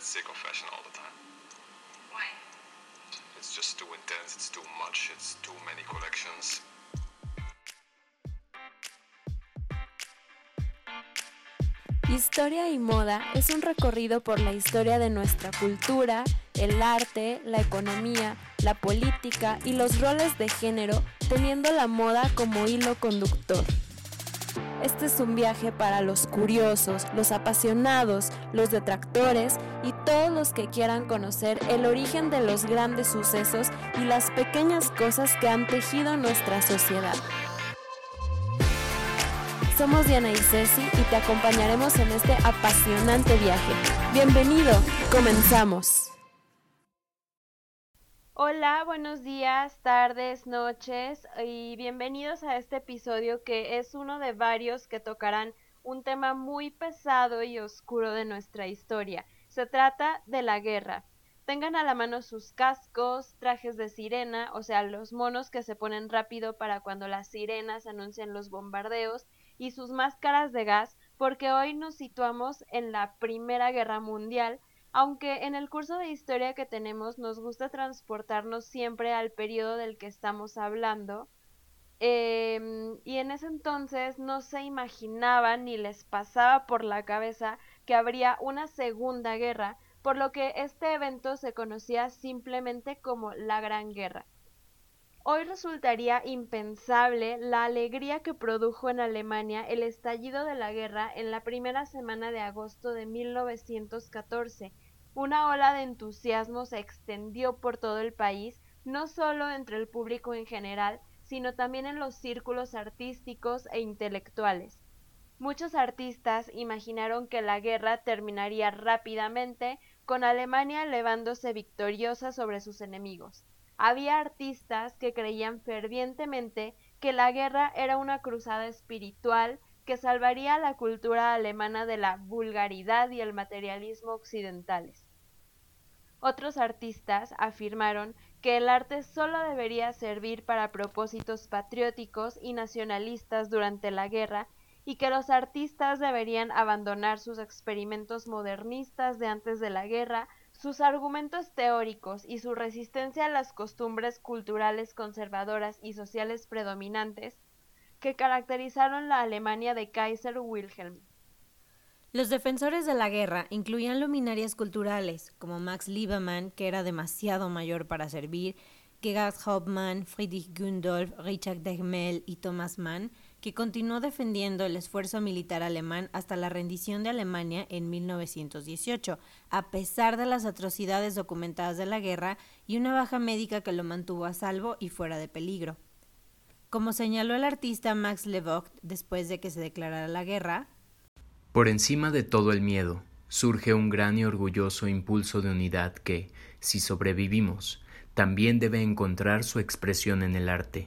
get sick of fashion all the time. Why? It's just too intense, it's too much, it's too many collections. Historia y moda es un recorrido por la historia de nuestra cultura, el arte, la economía, la política y los roles de género, teniendo la moda como hilo conductor. Este es un viaje para los curiosos, los apasionados, los detractores y todos los que quieran conocer el origen de los grandes sucesos y las pequeñas cosas que han tejido nuestra sociedad. Somos Diana y Ceci y te acompañaremos en este apasionante viaje. Bienvenido, comenzamos. Hola, buenos días, tardes, noches y bienvenidos a este episodio que es uno de varios que tocarán un tema muy pesado y oscuro de nuestra historia. Se trata de la guerra. Tengan a la mano sus cascos, trajes de sirena, o sea, los monos que se ponen rápido para cuando las sirenas anuncian los bombardeos, y sus máscaras de gas porque hoy nos situamos en la Primera Guerra Mundial, aunque en el curso de historia que tenemos nos gusta transportarnos siempre al periodo del que estamos hablando. Em, y en ese entonces no se imaginaban ni les pasaba por la cabeza que habría una segunda guerra, por lo que este evento se conocía simplemente como la Gran Guerra. Hoy resultaría impensable la alegría que produjo en Alemania el estallido de la guerra en la primera semana de agosto de 1914. Una ola de entusiasmo se extendió por todo el país, no solo entre el público en general, sino también en los círculos artísticos e intelectuales. Muchos artistas imaginaron que la guerra terminaría rápidamente, con Alemania elevándose victoriosa sobre sus enemigos. Había artistas que creían fervientemente que la guerra era una cruzada espiritual que salvaría a la cultura alemana de la vulgaridad y el materialismo occidentales. Otros artistas afirmaron que el arte solo debería servir para propósitos patrióticos y nacionalistas durante la guerra y que los artistas deberían abandonar sus experimentos modernistas de antes de la guerra sus argumentos teóricos y su resistencia a las costumbres culturales conservadoras y sociales predominantes que caracterizaron la Alemania de Kaiser Wilhelm. Los defensores de la guerra incluían luminarias culturales como Max Liebermann, que era demasiado mayor para servir, Gerhard Hauptmann, Friedrich Gundolf, Richard Degmel y Thomas Mann, que continuó defendiendo el esfuerzo militar alemán hasta la rendición de Alemania en 1918, a pesar de las atrocidades documentadas de la guerra y una baja médica que lo mantuvo a salvo y fuera de peligro. Como señaló el artista Max Levogt después de que se declarara la guerra, Por encima de todo el miedo, surge un gran y orgulloso impulso de unidad que, si sobrevivimos, también debe encontrar su expresión en el arte.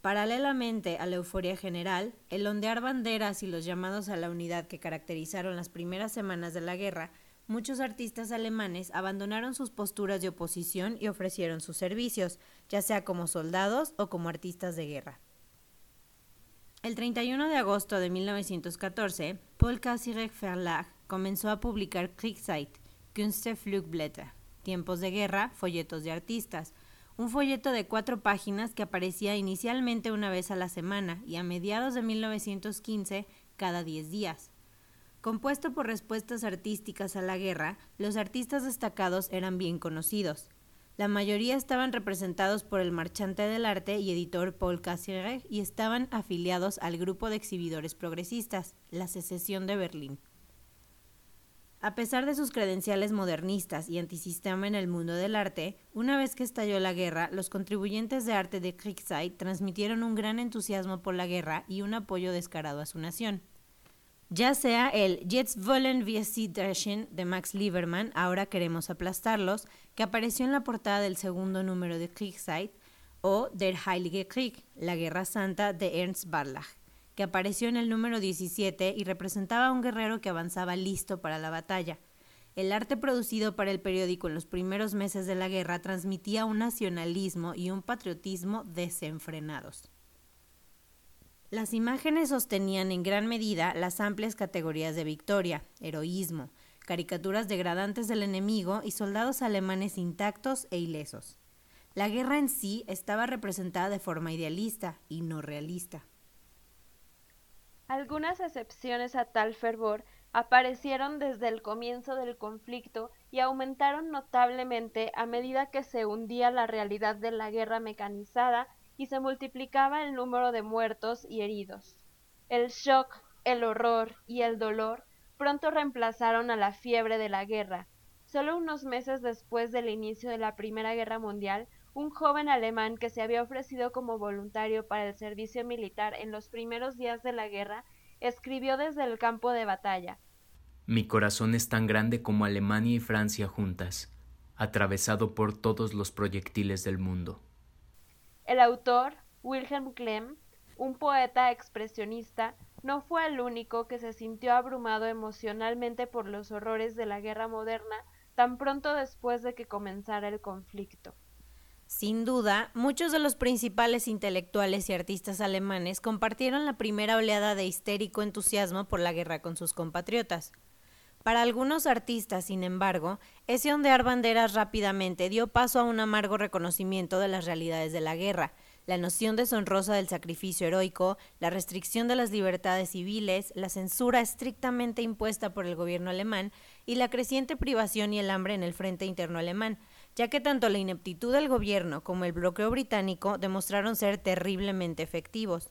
Paralelamente a la euforia general, el ondear banderas y los llamados a la unidad que caracterizaron las primeras semanas de la guerra, muchos artistas alemanes abandonaron sus posturas de oposición y ofrecieron sus servicios, ya sea como soldados o como artistas de guerra. El 31 de agosto de 1914, Paul Kassirek Verlag comenzó a publicar Kriegszeit, Flugblätter, Tiempos de Guerra, folletos de artistas, un folleto de cuatro páginas que aparecía inicialmente una vez a la semana y a mediados de 1915 cada diez días. Compuesto por respuestas artísticas a la guerra, los artistas destacados eran bien conocidos. La mayoría estaban representados por el marchante del arte y editor Paul Cassirer y estaban afiliados al grupo de exhibidores progresistas, la Secesión de Berlín. A pesar de sus credenciales modernistas y antisistema en el mundo del arte, una vez que estalló la guerra, los contribuyentes de arte de Kriegszeit transmitieron un gran entusiasmo por la guerra y un apoyo descarado a su nación. Ya sea el Jetzt wollen wir sie dreschen de Max Liebermann, ahora queremos aplastarlos, que apareció en la portada del segundo número de Kriegszeit, o Der Heilige Krieg, la Guerra Santa de Ernst Barlach que apareció en el número 17 y representaba a un guerrero que avanzaba listo para la batalla. El arte producido para el periódico en los primeros meses de la guerra transmitía un nacionalismo y un patriotismo desenfrenados. Las imágenes sostenían en gran medida las amplias categorías de victoria, heroísmo, caricaturas degradantes del enemigo y soldados alemanes intactos e ilesos. La guerra en sí estaba representada de forma idealista y no realista. Algunas excepciones a tal fervor aparecieron desde el comienzo del conflicto y aumentaron notablemente a medida que se hundía la realidad de la guerra mecanizada y se multiplicaba el número de muertos y heridos. El shock, el horror y el dolor pronto reemplazaron a la fiebre de la guerra. Solo unos meses después del inicio de la Primera Guerra Mundial, un joven alemán que se había ofrecido como voluntario para el servicio militar en los primeros días de la guerra, escribió desde el campo de batalla. Mi corazón es tan grande como Alemania y Francia juntas, atravesado por todos los proyectiles del mundo. El autor, Wilhelm Klemm, un poeta expresionista, no fue el único que se sintió abrumado emocionalmente por los horrores de la guerra moderna tan pronto después de que comenzara el conflicto. Sin duda, muchos de los principales intelectuales y artistas alemanes compartieron la primera oleada de histérico entusiasmo por la guerra con sus compatriotas. Para algunos artistas, sin embargo, ese ondear banderas rápidamente dio paso a un amargo reconocimiento de las realidades de la guerra, la noción deshonrosa del sacrificio heroico, la restricción de las libertades civiles, la censura estrictamente impuesta por el gobierno alemán y la creciente privación y el hambre en el frente interno alemán, ya que tanto la ineptitud del gobierno como el bloqueo británico demostraron ser terriblemente efectivos.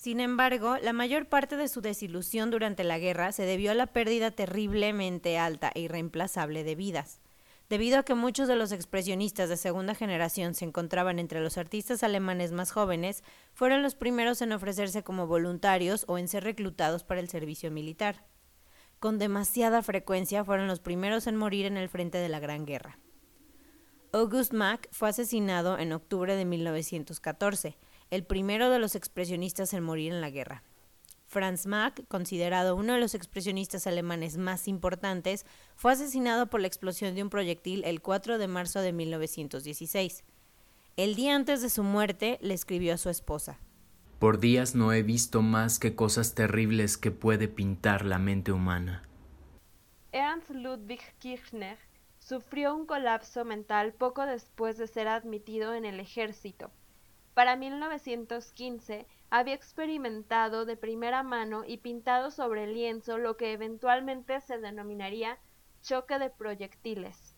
Sin embargo, la mayor parte de su desilusión durante la guerra se debió a la pérdida terriblemente alta e irreemplazable de vidas. Debido a que muchos de los expresionistas de segunda generación se encontraban entre los artistas alemanes más jóvenes, fueron los primeros en ofrecerse como voluntarios o en ser reclutados para el servicio militar. Con demasiada frecuencia fueron los primeros en morir en el frente de la Gran Guerra. August Mack fue asesinado en octubre de 1914 el primero de los expresionistas en morir en la guerra. Franz Mack, considerado uno de los expresionistas alemanes más importantes, fue asesinado por la explosión de un proyectil el 4 de marzo de 1916. El día antes de su muerte le escribió a su esposa. Por días no he visto más que cosas terribles que puede pintar la mente humana. Ernst Ludwig Kirchner sufrió un colapso mental poco después de ser admitido en el ejército. Para 1915 había experimentado de primera mano y pintado sobre lienzo lo que eventualmente se denominaría choque de proyectiles.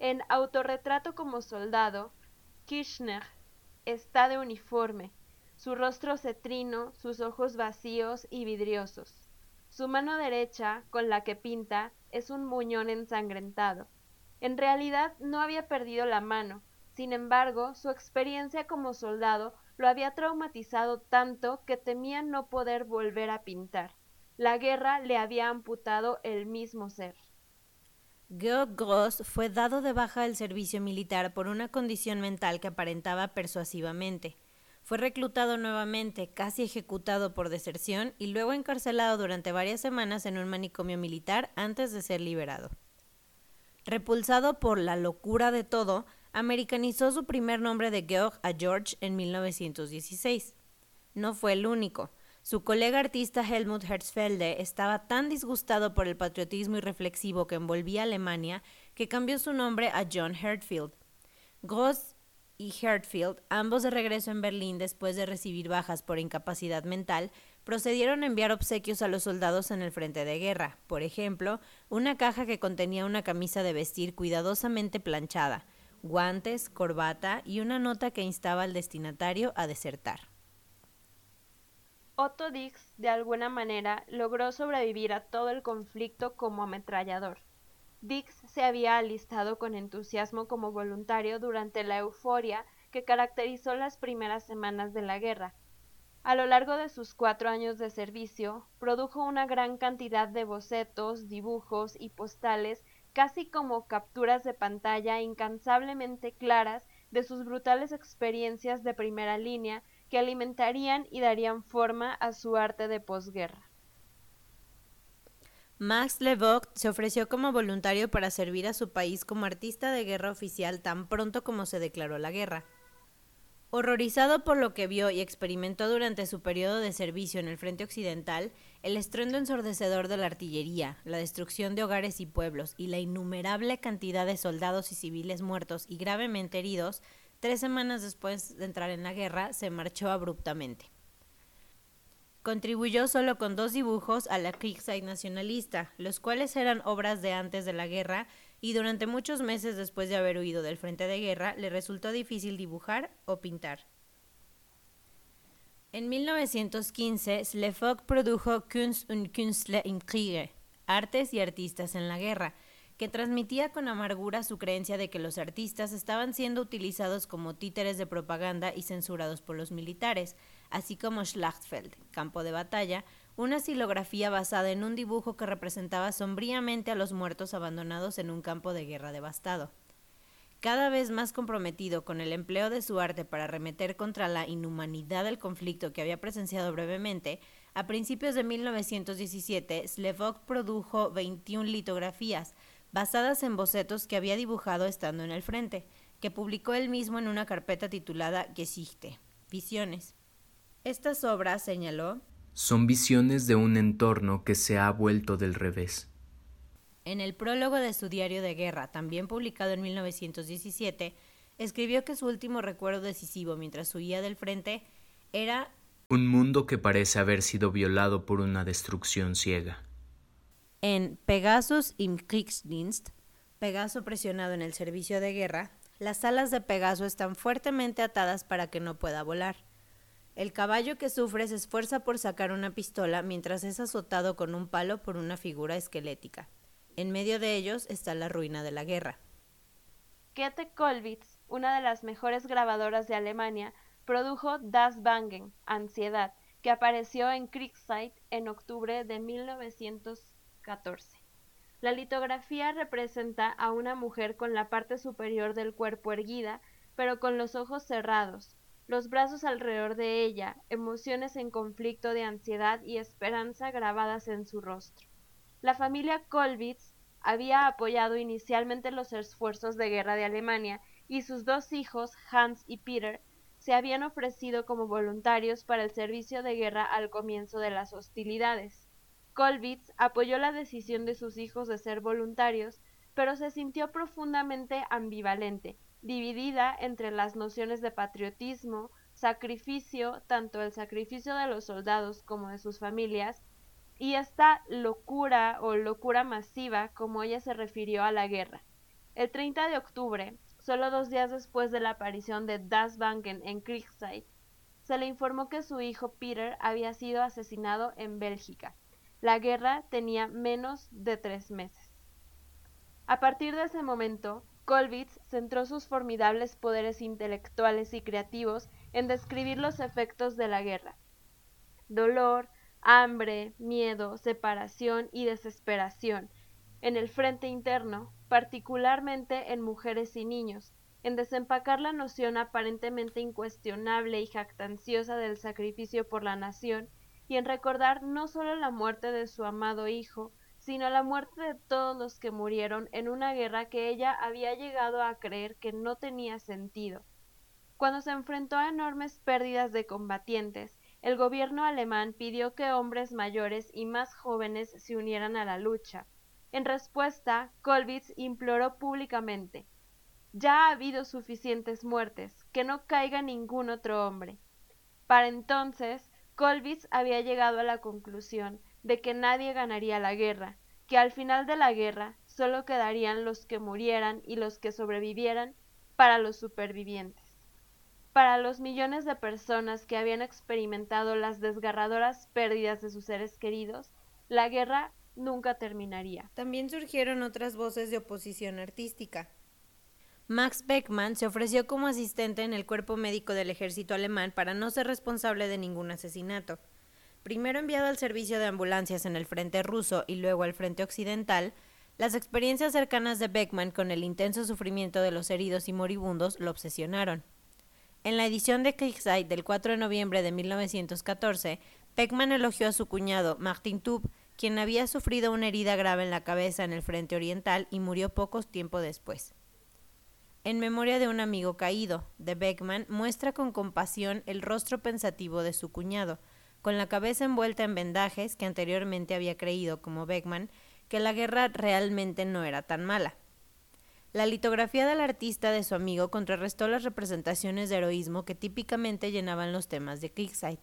En Autorretrato como soldado, Kirchner está de uniforme, su rostro cetrino, sus ojos vacíos y vidriosos. Su mano derecha, con la que pinta, es un muñón ensangrentado. En realidad no había perdido la mano, sin embargo, su experiencia como soldado lo había traumatizado tanto que temía no poder volver a pintar. La guerra le había amputado el mismo ser. Georg Gross fue dado de baja del servicio militar por una condición mental que aparentaba persuasivamente. Fue reclutado nuevamente, casi ejecutado por deserción y luego encarcelado durante varias semanas en un manicomio militar antes de ser liberado. Repulsado por la locura de todo, americanizó su primer nombre de Georg a George en 1916. No fue el único. Su colega artista Helmut Herzfelde estaba tan disgustado por el patriotismo irreflexivo que envolvía a Alemania que cambió su nombre a John Hertfield. Gross y Hertfield, ambos de regreso en Berlín después de recibir bajas por incapacidad mental, procedieron a enviar obsequios a los soldados en el frente de guerra. Por ejemplo, una caja que contenía una camisa de vestir cuidadosamente planchada, guantes, corbata y una nota que instaba al destinatario a desertar. Otto Dix, de alguna manera, logró sobrevivir a todo el conflicto como ametrallador. Dix se había alistado con entusiasmo como voluntario durante la euforia que caracterizó las primeras semanas de la guerra. A lo largo de sus cuatro años de servicio, produjo una gran cantidad de bocetos, dibujos y postales casi como capturas de pantalla incansablemente claras de sus brutales experiencias de primera línea que alimentarían y darían forma a su arte de posguerra. Max Levogt se ofreció como voluntario para servir a su país como artista de guerra oficial tan pronto como se declaró la guerra. Horrorizado por lo que vio y experimentó durante su periodo de servicio en el frente occidental, El estruendo ensordecedor de la artillería, la destrucción de hogares y pueblos y la innumerable cantidad de soldados y civiles muertos y gravemente heridos, tres semanas después de entrar en la guerra, se marchó abruptamente. Contribuyó solo con dos dibujos a la Kriegszeit nacionalista, los cuales eran obras de antes de la guerra y durante muchos meses después de haber huido del frente de guerra le resultó difícil dibujar o pintar. En 1915, Slefock produjo Kunst und Künstler im Kriege, Artes y Artistas en la Guerra, que transmitía con amargura su creencia de que los artistas estaban siendo utilizados como títeres de propaganda y censurados por los militares, así como Schlachtfeld, campo de batalla, una silografía basada en un dibujo que representaba sombríamente a los muertos abandonados en un campo de guerra devastado. Cada vez más comprometido con el empleo de su arte para remeter contra la inhumanidad del conflicto que había presenciado brevemente, a principios de 1917 Slevok produjo 21 litografías, basadas en bocetos que había dibujado estando en el frente, que publicó él mismo en una carpeta titulada Gesichte, Visiones. Estas obras, señaló, son visiones de un entorno que se ha vuelto del revés. En el prólogo de su diario de guerra, también publicado en 1917, escribió que su último recuerdo decisivo mientras huía del frente era un mundo que parece haber sido violado por una destrucción ciega. En Pegasus im Kriegsdienst, Pegaso presionado en el servicio de guerra, las alas de Pegaso están fuertemente atadas para que no pueda volar. El caballo que sufre se esfuerza por sacar una pistola mientras es azotado con un palo por una figura esquelética. En medio de ellos está la ruina de la guerra. Käthe Kollwitz, una de las mejores grabadoras de Alemania, produjo Das Bangen, Ansiedad, que apareció en Kriegszeit en octubre de 1914. La litografía representa a una mujer con la parte superior del cuerpo erguida, pero con los ojos cerrados, los brazos alrededor de ella, emociones en conflicto de ansiedad y esperanza grabadas en su rostro. La familia Kolbitz había apoyado inicialmente los esfuerzos de guerra de Alemania y sus dos hijos, Hans y Peter, se habían ofrecido como voluntarios para el servicio de guerra al comienzo de las hostilidades. Kolbitz apoyó la decisión de sus hijos de ser voluntarios, pero se sintió profundamente ambivalente dividida entre las nociones de patriotismo, sacrificio, tanto el sacrificio de los soldados como de sus familias, y esta locura o locura masiva como ella se refirió a la guerra. El 30 de octubre, solo dos días después de la aparición de Das Banken en Kriegszeit, se le informó que su hijo Peter había sido asesinado en Bélgica. La guerra tenía menos de tres meses. A partir de ese momento, Kolbitz centró sus formidables poderes intelectuales y creativos en describir los efectos de la guerra. Dolor, hambre, miedo, separación y desesperación en el frente interno, particularmente en mujeres y niños, en desempacar la noción aparentemente incuestionable y jactanciosa del sacrificio por la nación, y en recordar no solo la muerte de su amado hijo, sino la muerte de todos los que murieron en una guerra que ella había llegado a creer que no tenía sentido. Cuando se enfrentó a enormes pérdidas de combatientes, el gobierno alemán pidió que hombres mayores y más jóvenes se unieran a la lucha. En respuesta, Kolbitz imploró públicamente Ya ha habido suficientes muertes, que no caiga ningún otro hombre. Para entonces, Kolbitz había llegado a la conclusión de que nadie ganaría la guerra, que al final de la guerra solo quedarían los que murieran y los que sobrevivieran para los supervivientes. Para los millones de personas que habían experimentado las desgarradoras pérdidas de sus seres queridos, la guerra nunca terminaría. También surgieron otras voces de oposición artística. Max Beckmann se ofreció como asistente en el cuerpo médico del ejército alemán para no ser responsable de ningún asesinato. Primero enviado al servicio de ambulancias en el frente ruso y luego al frente occidental, las experiencias cercanas de Beckman con el intenso sufrimiento de los heridos y moribundos lo obsesionaron. En la edición de Kriegszeit del 4 de noviembre de 1914, Beckman elogió a su cuñado, Martin Tub, quien había sufrido una herida grave en la cabeza en el frente oriental y murió poco tiempo después. En memoria de un amigo caído, de Beckman muestra con compasión el rostro pensativo de su cuñado, con la cabeza envuelta en vendajes que anteriormente había creído, como Beckman, que la guerra realmente no era tan mala. La litografía del artista de su amigo contrarrestó las representaciones de heroísmo que típicamente llenaban los temas de Creekside.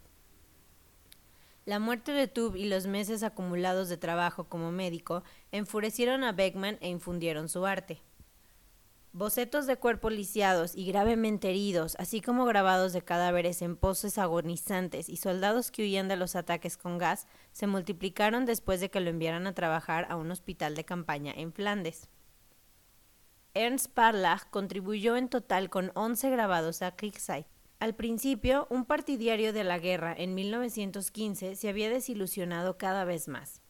La muerte de Tube y los meses acumulados de trabajo como médico enfurecieron a Beckman e infundieron su arte. Bocetos de cuerpos lisiados y gravemente heridos, así como grabados de cadáveres en poses agonizantes y soldados que huían de los ataques con gas, se multiplicaron después de que lo enviaran a trabajar a un hospital de campaña en Flandes. Ernst Parlach contribuyó en total con 11 grabados a Kriegszeit. Al principio, un partidario de la guerra en 1915 se había desilusionado cada vez más.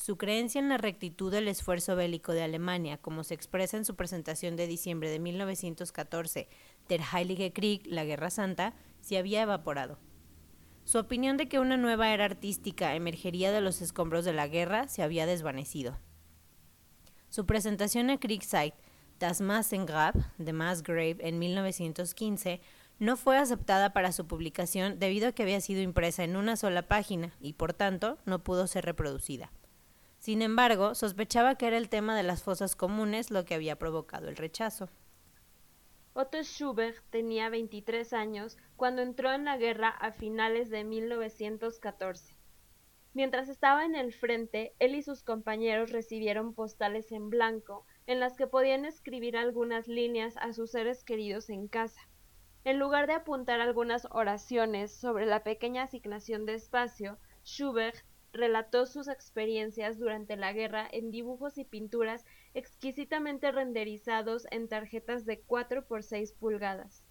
Su creencia en la rectitud del esfuerzo bélico de Alemania, como se expresa en su presentación de diciembre de 1914, Der Heilige Krieg, la Guerra Santa, se había evaporado. Su opinión de que una nueva era artística emergería de los escombros de la guerra se había desvanecido. Su presentación a Kriegszeit, Das Massengrab, de Massgrave, en 1915, no fue aceptada para su publicación debido a que había sido impresa en una sola página y por tanto no pudo ser reproducida. Sin embargo, sospechaba que era el tema de las fosas comunes lo que había provocado el rechazo. Otto Schubert tenía 23 años cuando entró en la guerra a finales de 1914. Mientras estaba en el frente, él y sus compañeros recibieron postales en blanco en las que podían escribir algunas líneas a sus seres queridos en casa. En lugar de apuntar algunas oraciones sobre la pequeña asignación de espacio, Schubert relató sus experiencias durante la guerra en dibujos y pinturas exquisitamente renderizados en tarjetas de 4 por 6 pulgadas.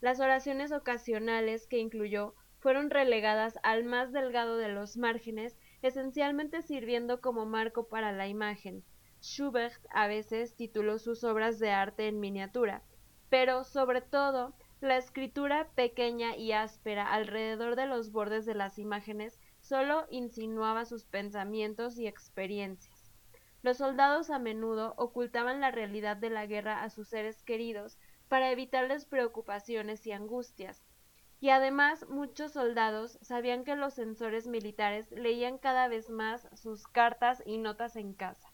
Las oraciones ocasionales que incluyó fueron relegadas al más delgado de los márgenes, esencialmente sirviendo como marco para la imagen. Schubert a veces tituló sus obras de arte en miniatura, pero sobre todo la escritura pequeña y áspera alrededor de los bordes de las imágenes solo insinuaba sus pensamientos y experiencias. Los soldados a menudo ocultaban la realidad de la guerra a sus seres queridos para evitarles preocupaciones y angustias, y además muchos soldados sabían que los censores militares leían cada vez más sus cartas y notas en casa.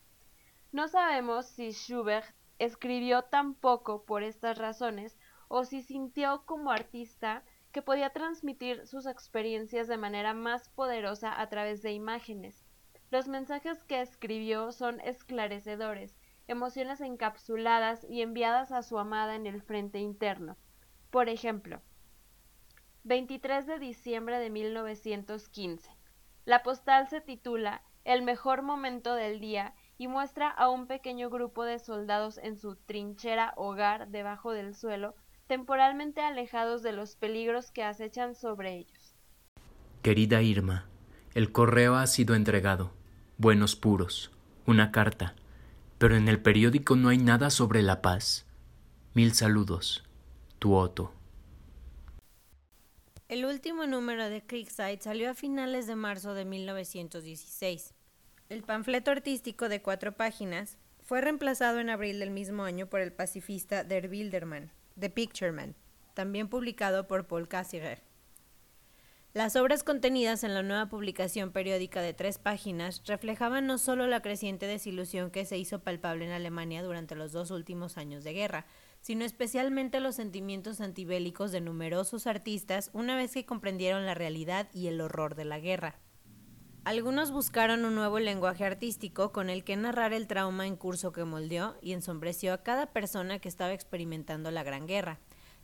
No sabemos si Schubert escribió tan poco por estas razones o si sintió como artista que podía transmitir sus experiencias de manera más poderosa a través de imágenes. Los mensajes que escribió son esclarecedores, emociones encapsuladas y enviadas a su amada en el frente interno. Por ejemplo, 23 de diciembre de 1915. La postal se titula El mejor momento del día y muestra a un pequeño grupo de soldados en su trinchera hogar debajo del suelo temporalmente alejados de los peligros que acechan sobre ellos. Querida Irma, el correo ha sido entregado. Buenos puros. Una carta. Pero en el periódico no hay nada sobre la paz. Mil saludos. Tu Otto. El último número de Creekside salió a finales de marzo de 1916. El panfleto artístico de cuatro páginas fue reemplazado en abril del mismo año por el pacifista Der Wildermann. The Picture Man, también publicado por Paul Cassirer. Las obras contenidas en la nueva publicación periódica de tres páginas reflejaban no solo la creciente desilusión que se hizo palpable en Alemania durante los dos últimos años de guerra, sino especialmente los sentimientos antibélicos de numerosos artistas una vez que comprendieron la realidad y el horror de la guerra. Algunos buscaron un nuevo lenguaje artístico con el que narrar el trauma en curso que moldeó y ensombreció a cada persona que estaba experimentando la Gran Guerra,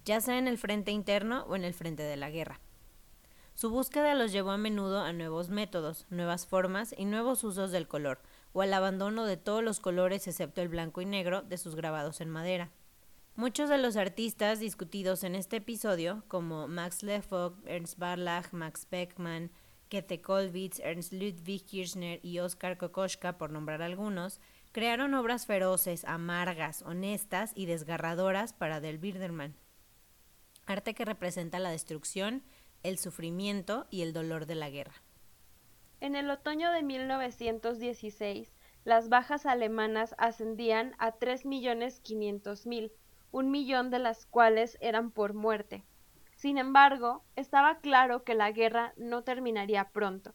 ya sea en el frente interno o en el frente de la guerra. Su búsqueda los llevó a menudo a nuevos métodos, nuevas formas y nuevos usos del color, o al abandono de todos los colores excepto el blanco y negro de sus grabados en madera. Muchos de los artistas discutidos en este episodio, como Max Lefog, Ernst Barlach, Max Beckmann, Kollwitz, Ernst Ludwig Kirchner y Oskar Kokoschka, por nombrar algunos, crearon obras feroces, amargas, honestas y desgarradoras para Del Biedermann. Arte que representa la destrucción, el sufrimiento y el dolor de la guerra. En el otoño de 1916, las bajas alemanas ascendían a 3.500.000, un millón de las cuales eran por muerte. Sin embargo, estaba claro que la guerra no terminaría pronto.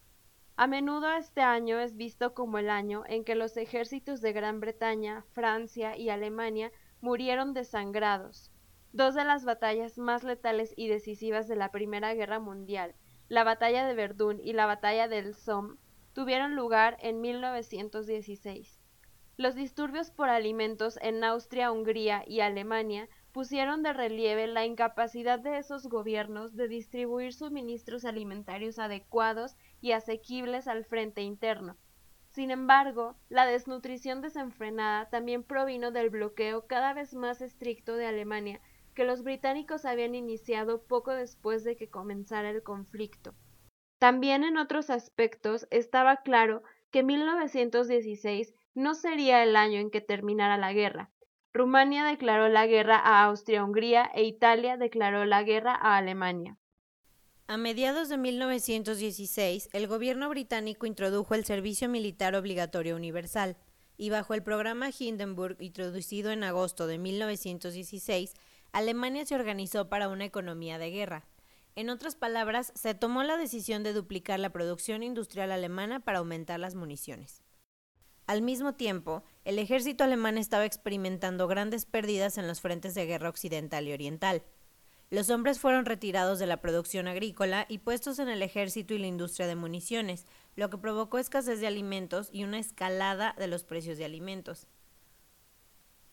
A menudo este año es visto como el año en que los ejércitos de Gran Bretaña, Francia y Alemania murieron desangrados. Dos de las batallas más letales y decisivas de la Primera Guerra Mundial, la batalla de Verdún y la batalla del Somme, tuvieron lugar en 1916. Los disturbios por alimentos en Austria, Hungría y Alemania pusieron de relieve la incapacidad de esos gobiernos de distribuir suministros alimentarios adecuados y asequibles al frente interno. Sin embargo, la desnutrición desenfrenada también provino del bloqueo cada vez más estricto de Alemania que los británicos habían iniciado poco después de que comenzara el conflicto. También en otros aspectos estaba claro que 1916 no sería el año en que terminara la guerra, Rumania declaró la guerra a Austria-Hungría e Italia declaró la guerra a Alemania. A mediados de 1916, el gobierno británico introdujo el servicio militar obligatorio universal, y bajo el programa Hindenburg introducido en agosto de 1916, Alemania se organizó para una economía de guerra. En otras palabras, se tomó la decisión de duplicar la producción industrial alemana para aumentar las municiones. Al mismo tiempo, el ejército alemán estaba experimentando grandes pérdidas en los frentes de guerra occidental y oriental. Los hombres fueron retirados de la producción agrícola y puestos en el ejército y la industria de municiones, lo que provocó escasez de alimentos y una escalada de los precios de alimentos.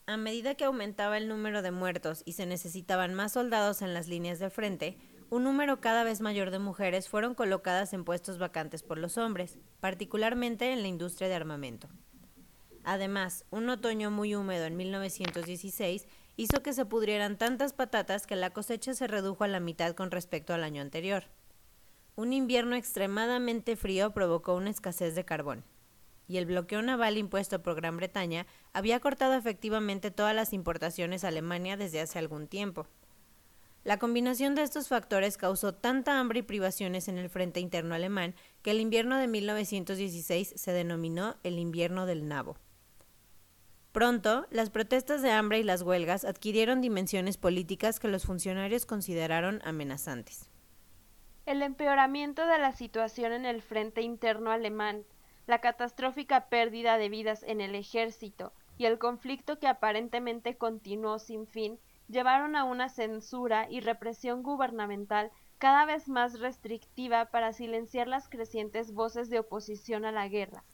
A medida que aumentaba el número de muertos y se necesitaban más soldados en las líneas de frente, un número cada vez mayor de mujeres fueron colocadas en puestos vacantes por los hombres, particularmente en la industria de armamento. Además, un otoño muy húmedo en 1916 hizo que se pudrieran tantas patatas que la cosecha se redujo a la mitad con respecto al año anterior. Un invierno extremadamente frío provocó una escasez de carbón, y el bloqueo naval impuesto por Gran Bretaña había cortado efectivamente todas las importaciones a Alemania desde hace algún tiempo. La combinación de estos factores causó tanta hambre y privaciones en el frente interno alemán que el invierno de 1916 se denominó el invierno del nabo. Pronto, las protestas de hambre y las huelgas adquirieron dimensiones políticas que los funcionarios consideraron amenazantes. El empeoramiento de la situación en el frente interno alemán, la catastrófica pérdida de vidas en el ejército y el conflicto que aparentemente continuó sin fin llevaron a una censura y represión gubernamental cada vez más restrictiva para silenciar las crecientes voces de oposición a la guerra.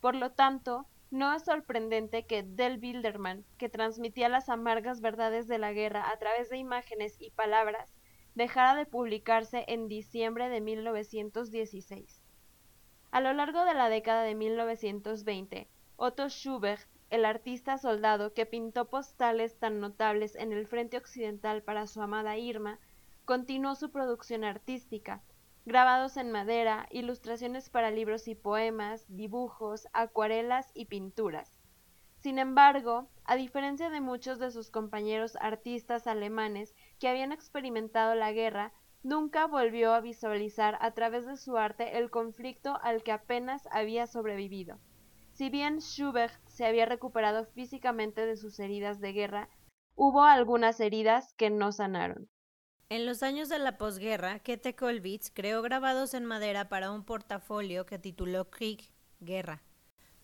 Por lo tanto, no es sorprendente que Del Bilderman, que transmitía las amargas verdades de la guerra a través de imágenes y palabras, dejara de publicarse en diciembre de 1916. A lo largo de la década de 1920, Otto Schubert, el artista soldado que pintó postales tan notables en el frente occidental para su amada Irma, continuó su producción artística, grabados en madera, ilustraciones para libros y poemas, dibujos, acuarelas y pinturas. Sin embargo, a diferencia de muchos de sus compañeros artistas alemanes que habían experimentado la guerra, nunca volvió a visualizar a través de su arte el conflicto al que apenas había sobrevivido. Si bien Schubert se había recuperado físicamente de sus heridas de guerra, hubo algunas heridas que no sanaron. En los años de la posguerra, Kete Kolbitz creó grabados en madera para un portafolio que tituló Krieg, Guerra.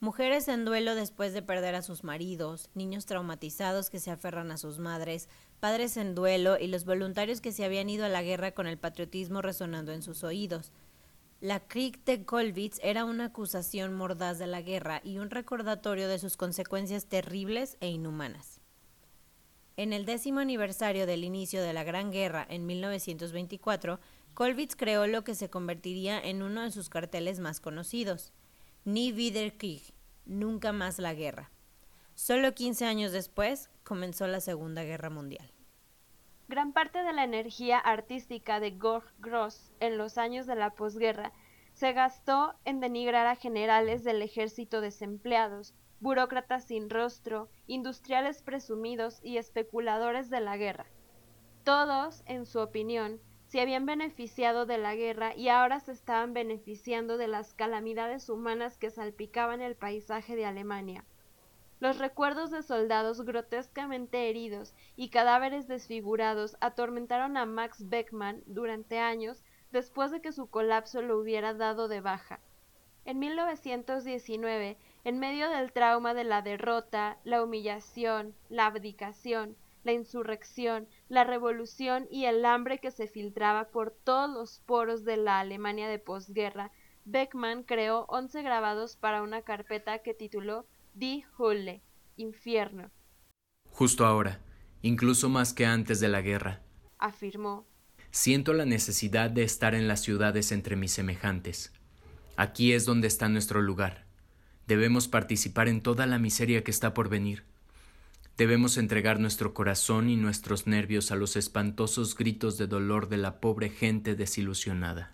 Mujeres en duelo después de perder a sus maridos, niños traumatizados que se aferran a sus madres, padres en duelo y los voluntarios que se habían ido a la guerra con el patriotismo resonando en sus oídos. La Krieg de Kolbitz era una acusación mordaz de la guerra y un recordatorio de sus consecuencias terribles e inhumanas. En el décimo aniversario del inicio de la Gran Guerra en 1924, Kolbitz creó lo que se convertiría en uno de sus carteles más conocidos, Nie wieder Krieg, Nunca más la guerra. Solo 15 años después comenzó la Segunda Guerra Mundial. Gran parte de la energía artística de Gorg Gross en los años de la posguerra se gastó en denigrar a generales del ejército desempleados, burócratas sin rostro, industriales presumidos y especuladores de la guerra. Todos, en su opinión, se habían beneficiado de la guerra y ahora se estaban beneficiando de las calamidades humanas que salpicaban el paisaje de Alemania. Los recuerdos de soldados grotescamente heridos y cadáveres desfigurados atormentaron a Max Beckman durante años después de que su colapso lo hubiera dado de baja. En 1919, en medio del trauma de la derrota, la humillación, la abdicación, la insurrección, la revolución y el hambre que se filtraba por todos los poros de la Alemania de posguerra, Beckman creó once grabados para una carpeta que tituló Die Hölle, Infierno. Justo ahora, incluso más que antes de la guerra, afirmó. Siento la necesidad de estar en las ciudades entre mis semejantes. Aquí es donde está nuestro lugar. Debemos participar en toda la miseria que está por venir. Debemos entregar nuestro corazón y nuestros nervios a los espantosos gritos de dolor de la pobre gente desilusionada.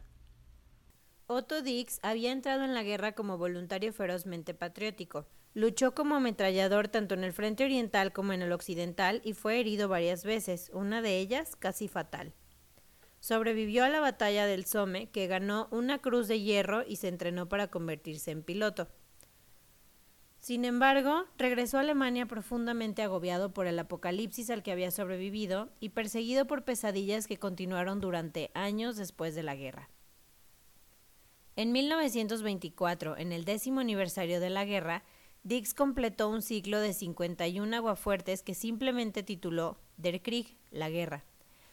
Otto Dix había entrado en la guerra como voluntario ferozmente patriótico. Luchó como ametrallador tanto en el frente oriental como en el occidental y fue herido varias veces, una de ellas casi fatal. Sobrevivió a la batalla del Somme, que ganó una cruz de hierro y se entrenó para convertirse en piloto. Sin embargo, regresó a Alemania profundamente agobiado por el apocalipsis al que había sobrevivido y perseguido por pesadillas que continuaron durante años después de la guerra. En 1924, en el décimo aniversario de la guerra, Dix completó un ciclo de 51 aguafuertes que simplemente tituló Der Krieg, la guerra.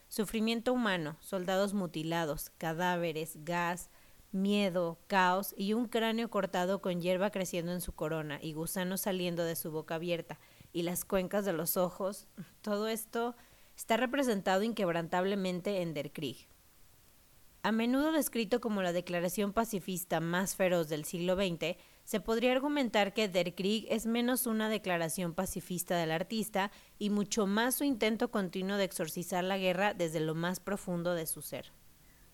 Sufrimiento humano, soldados mutilados, cadáveres, gas, miedo, caos y un cráneo cortado con hierba creciendo en su corona y gusanos saliendo de su boca abierta y las cuencas de los ojos, todo esto está representado inquebrantablemente en Der Krieg. A menudo descrito como la declaración pacifista más feroz del siglo XX, se podría argumentar que Der Krieg es menos una declaración pacifista del artista y mucho más su intento continuo de exorcizar la guerra desde lo más profundo de su ser.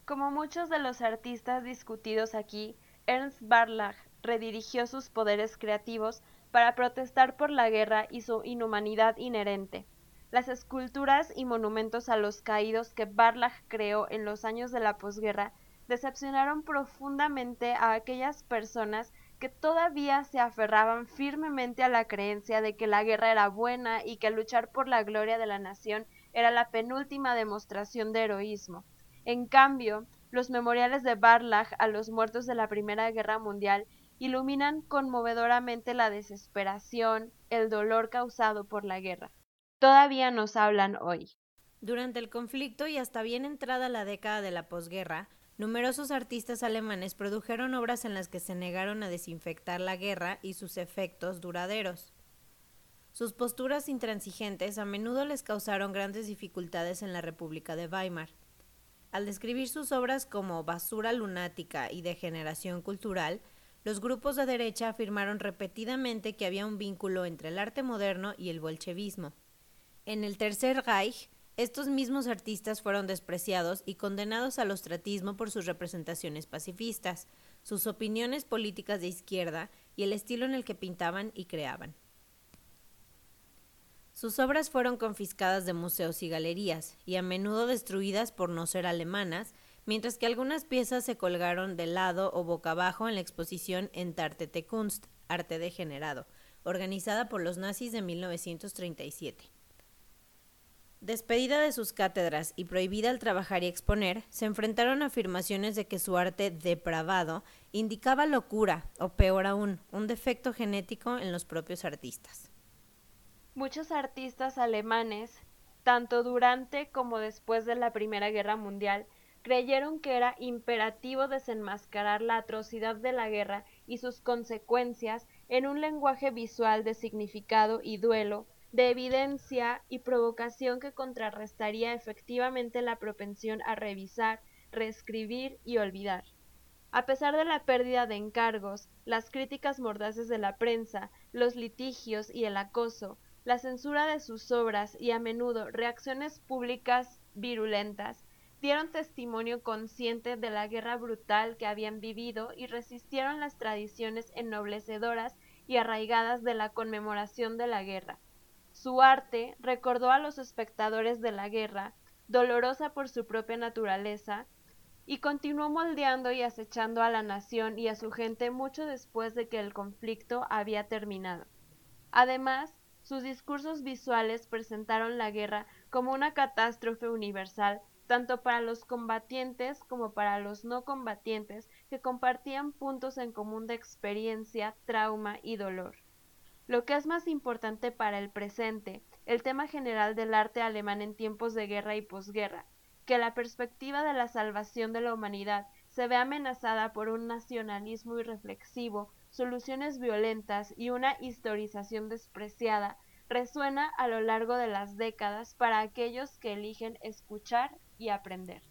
Como muchos de los artistas discutidos aquí, Ernst Barlach redirigió sus poderes creativos para protestar por la guerra y su inhumanidad inherente. Las esculturas y monumentos a los caídos que Barlach creó en los años de la posguerra decepcionaron profundamente a aquellas personas que todavía se aferraban firmemente a la creencia de que la guerra era buena y que luchar por la gloria de la nación era la penúltima demostración de heroísmo. En cambio, los memoriales de Barlach a los muertos de la Primera Guerra Mundial iluminan conmovedoramente la desesperación, el dolor causado por la guerra todavía nos hablan hoy. Durante el conflicto y hasta bien entrada la década de la posguerra, numerosos artistas alemanes produjeron obras en las que se negaron a desinfectar la guerra y sus efectos duraderos. Sus posturas intransigentes a menudo les causaron grandes dificultades en la República de Weimar. Al describir sus obras como basura lunática y degeneración cultural, los grupos de derecha afirmaron repetidamente que había un vínculo entre el arte moderno y el bolchevismo. En el Tercer Reich, estos mismos artistas fueron despreciados y condenados al ostratismo por sus representaciones pacifistas, sus opiniones políticas de izquierda y el estilo en el que pintaban y creaban. Sus obras fueron confiscadas de museos y galerías, y a menudo destruidas por no ser alemanas, mientras que algunas piezas se colgaron de lado o boca abajo en la exposición Entartete Kunst, Arte Degenerado, organizada por los nazis de 1937. Despedida de sus cátedras y prohibida al trabajar y exponer, se enfrentaron a afirmaciones de que su arte depravado indicaba locura, o peor aún, un defecto genético en los propios artistas. Muchos artistas alemanes, tanto durante como después de la Primera Guerra Mundial, creyeron que era imperativo desenmascarar la atrocidad de la guerra y sus consecuencias en un lenguaje visual de significado y duelo de evidencia y provocación que contrarrestaría efectivamente la propensión a revisar, reescribir y olvidar. A pesar de la pérdida de encargos, las críticas mordaces de la prensa, los litigios y el acoso, la censura de sus obras y a menudo reacciones públicas virulentas, dieron testimonio consciente de la guerra brutal que habían vivido y resistieron las tradiciones ennoblecedoras y arraigadas de la conmemoración de la guerra. Su arte recordó a los espectadores de la guerra, dolorosa por su propia naturaleza, y continuó moldeando y acechando a la nación y a su gente mucho después de que el conflicto había terminado. Además, sus discursos visuales presentaron la guerra como una catástrofe universal tanto para los combatientes como para los no combatientes que compartían puntos en común de experiencia, trauma y dolor. Lo que es más importante para el presente, el tema general del arte alemán en tiempos de guerra y posguerra, que la perspectiva de la salvación de la humanidad se ve amenazada por un nacionalismo irreflexivo, soluciones violentas y una historización despreciada, resuena a lo largo de las décadas para aquellos que eligen escuchar y aprender.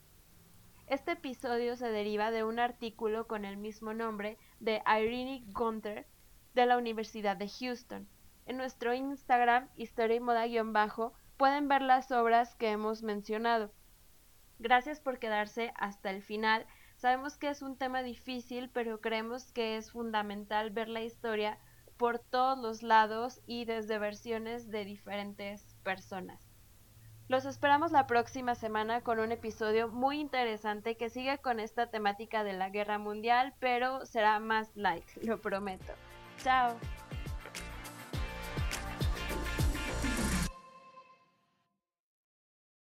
Este episodio se deriva de un artículo con el mismo nombre de Irene Gunther de la Universidad de Houston. En nuestro Instagram, historia y moda-bajo, pueden ver las obras que hemos mencionado. Gracias por quedarse hasta el final. Sabemos que es un tema difícil, pero creemos que es fundamental ver la historia por todos los lados y desde versiones de diferentes personas. Los esperamos la próxima semana con un episodio muy interesante que sigue con esta temática de la guerra mundial, pero será más light, lo prometo. Chao.